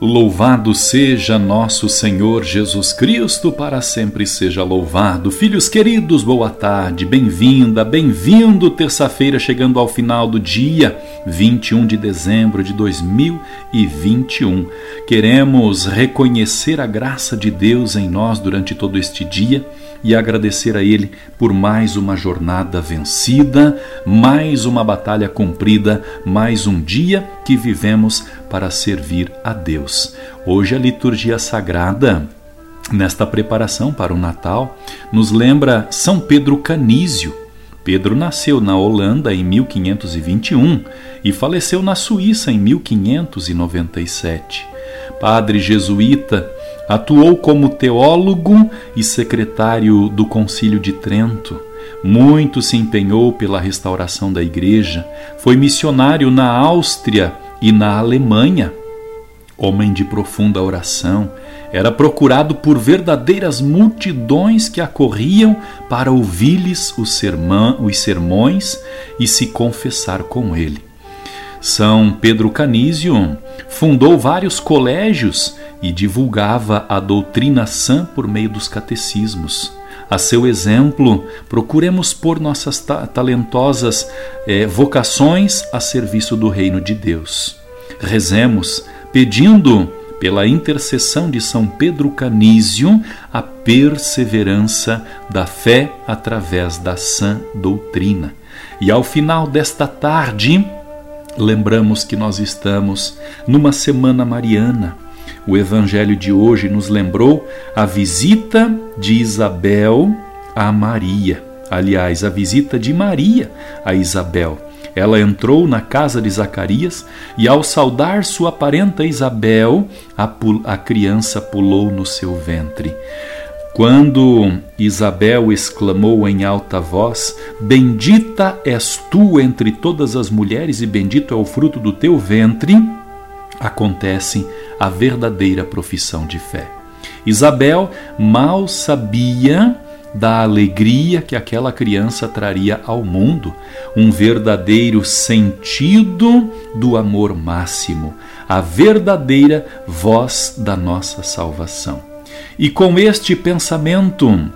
Louvado seja nosso Senhor Jesus Cristo, para sempre seja louvado. Filhos queridos, boa tarde, bem-vinda, bem-vindo. Terça-feira, chegando ao final do dia, 21 de dezembro de 2021. Queremos reconhecer a graça de Deus em nós durante todo este dia e agradecer a Ele por mais uma jornada vencida, mais uma batalha cumprida, mais um dia que vivemos para servir a Deus. Hoje a liturgia sagrada, nesta preparação para o Natal, nos lembra São Pedro Canísio. Pedro nasceu na Holanda em 1521 e faleceu na Suíça em 1597. Padre jesuíta, atuou como teólogo e secretário do Concílio de Trento. Muito se empenhou pela restauração da Igreja, foi missionário na Áustria e na Alemanha. Homem de profunda oração, era procurado por verdadeiras multidões que acorriam para ouvir-lhes os, sermões e se confessar com ele. São Pedro Canísio fundou vários colégios e divulgava a doutrina sã por meio dos catecismos. A seu exemplo, procuremos pôr nossas ta talentosas eh, vocações a serviço do reino de Deus. Rezemos pedindo, pela intercessão de São Pedro Canísio, a perseverança da fé através da sã doutrina. E ao final desta tarde, lembramos que nós estamos numa semana mariana o evangelho de hoje nos lembrou a visita de Isabel a Maria. Aliás, a visita de Maria a Isabel. Ela entrou na casa de Zacarias e, ao saudar sua parenta Isabel, a, a criança pulou no seu ventre. Quando Isabel exclamou em alta voz: Bendita és tu entre todas as mulheres, e bendito é o fruto do teu ventre acontece a verdadeira profissão de fé. Isabel mal sabia da alegria que aquela criança traria ao mundo, um verdadeiro sentido do amor máximo, a verdadeira voz da nossa salvação. E com este pensamento,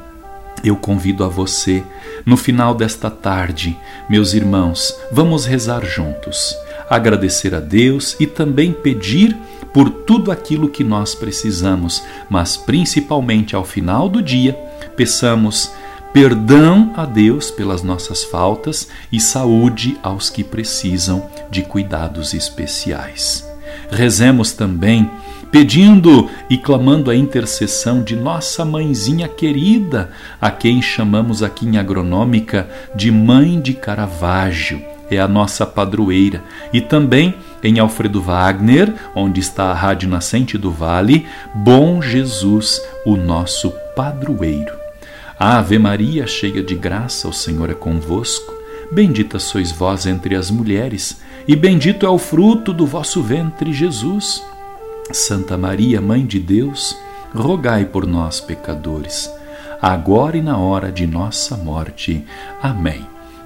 eu convido a você, no final desta tarde, meus irmãos, vamos rezar juntos agradecer a Deus e também pedir por tudo aquilo que nós precisamos, mas principalmente ao final do dia, peçamos perdão a Deus pelas nossas faltas e saúde aos que precisam de cuidados especiais. Rezemos também pedindo e clamando a intercessão de nossa mãezinha querida, a quem chamamos aqui em agronômica de Mãe de Caravaggio é a nossa padroeira. E também em Alfredo Wagner, onde está a Rádio Nascente do Vale, Bom Jesus, o nosso padroeiro. Ave Maria, cheia de graça, o Senhor é convosco. Bendita sois vós entre as mulheres, e bendito é o fruto do vosso ventre, Jesus. Santa Maria, Mãe de Deus, rogai por nós, pecadores, agora e na hora de nossa morte. Amém.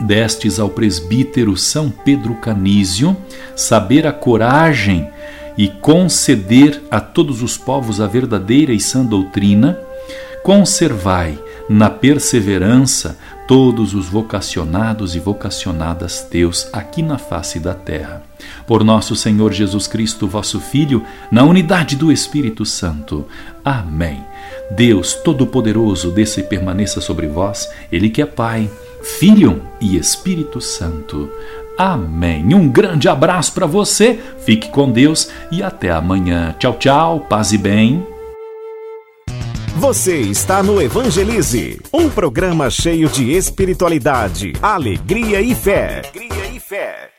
destes ao presbítero São Pedro Canísio saber a coragem e conceder a todos os povos a verdadeira e sã doutrina, conservai na perseverança todos os vocacionados e vocacionadas teus aqui na face da terra. Por nosso Senhor Jesus Cristo, vosso Filho, na unidade do Espírito Santo. Amém. Deus Todo-Poderoso, desça e permaneça sobre vós, Ele que é Pai Filho e Espírito Santo. Amém. Um grande abraço para você, fique com Deus e até amanhã. Tchau, tchau, paz e bem. Você está no Evangelize, um programa cheio de espiritualidade, alegria e fé. Alegria e fé.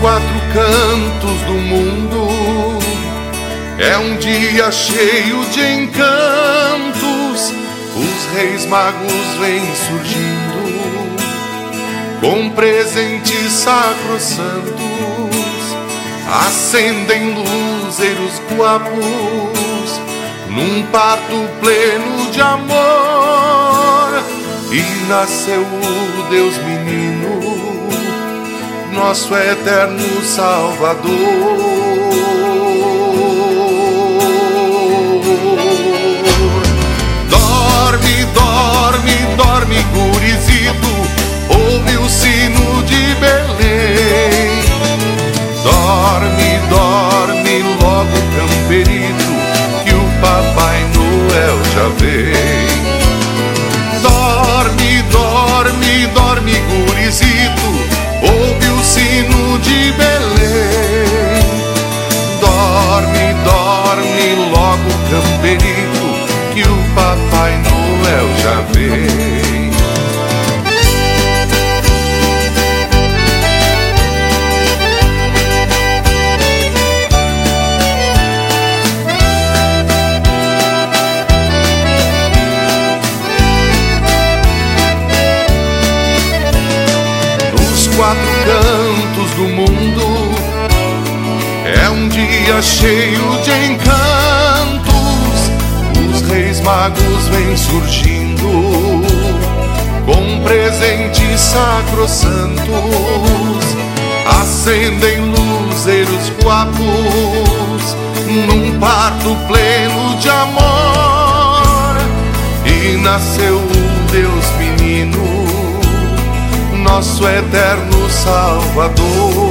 Quatro cantos do mundo. É um dia cheio de encantos, os reis magos vêm surgindo com presentes sacrossantos, acendem luzeiros guapos num parto pleno de amor. E nasceu o Deus menino nosso eterno Salvador. Dorme, dorme, dorme, gurizito, ouve o sino logo, camperito, que o Papai Noel já vem. quatro cantos do mundo. É um dia cheio de encantos, os reis magos vêm surgindo com presentes sacrossantos, acendem luzeiros guapos num parto pleno de amor. E nasceu o Deus menino nosso eterno Salvador.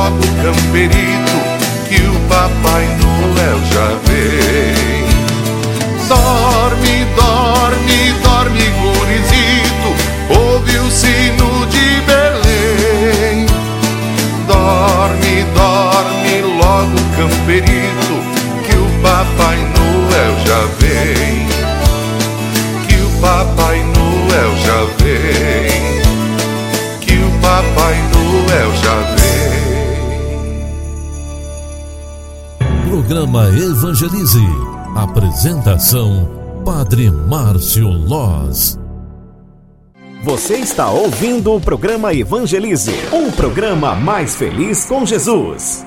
Logo, camperito, que o Papai Noel já vem. Dorme, dorme, dorme, gurizito, ouve o sino de Belém. Dorme, dorme logo, camperito, que o Papai Noel já vem. Programa Evangelize. Apresentação Padre Márcio Loz. Você está ouvindo o programa Evangelize, um programa mais feliz com Jesus.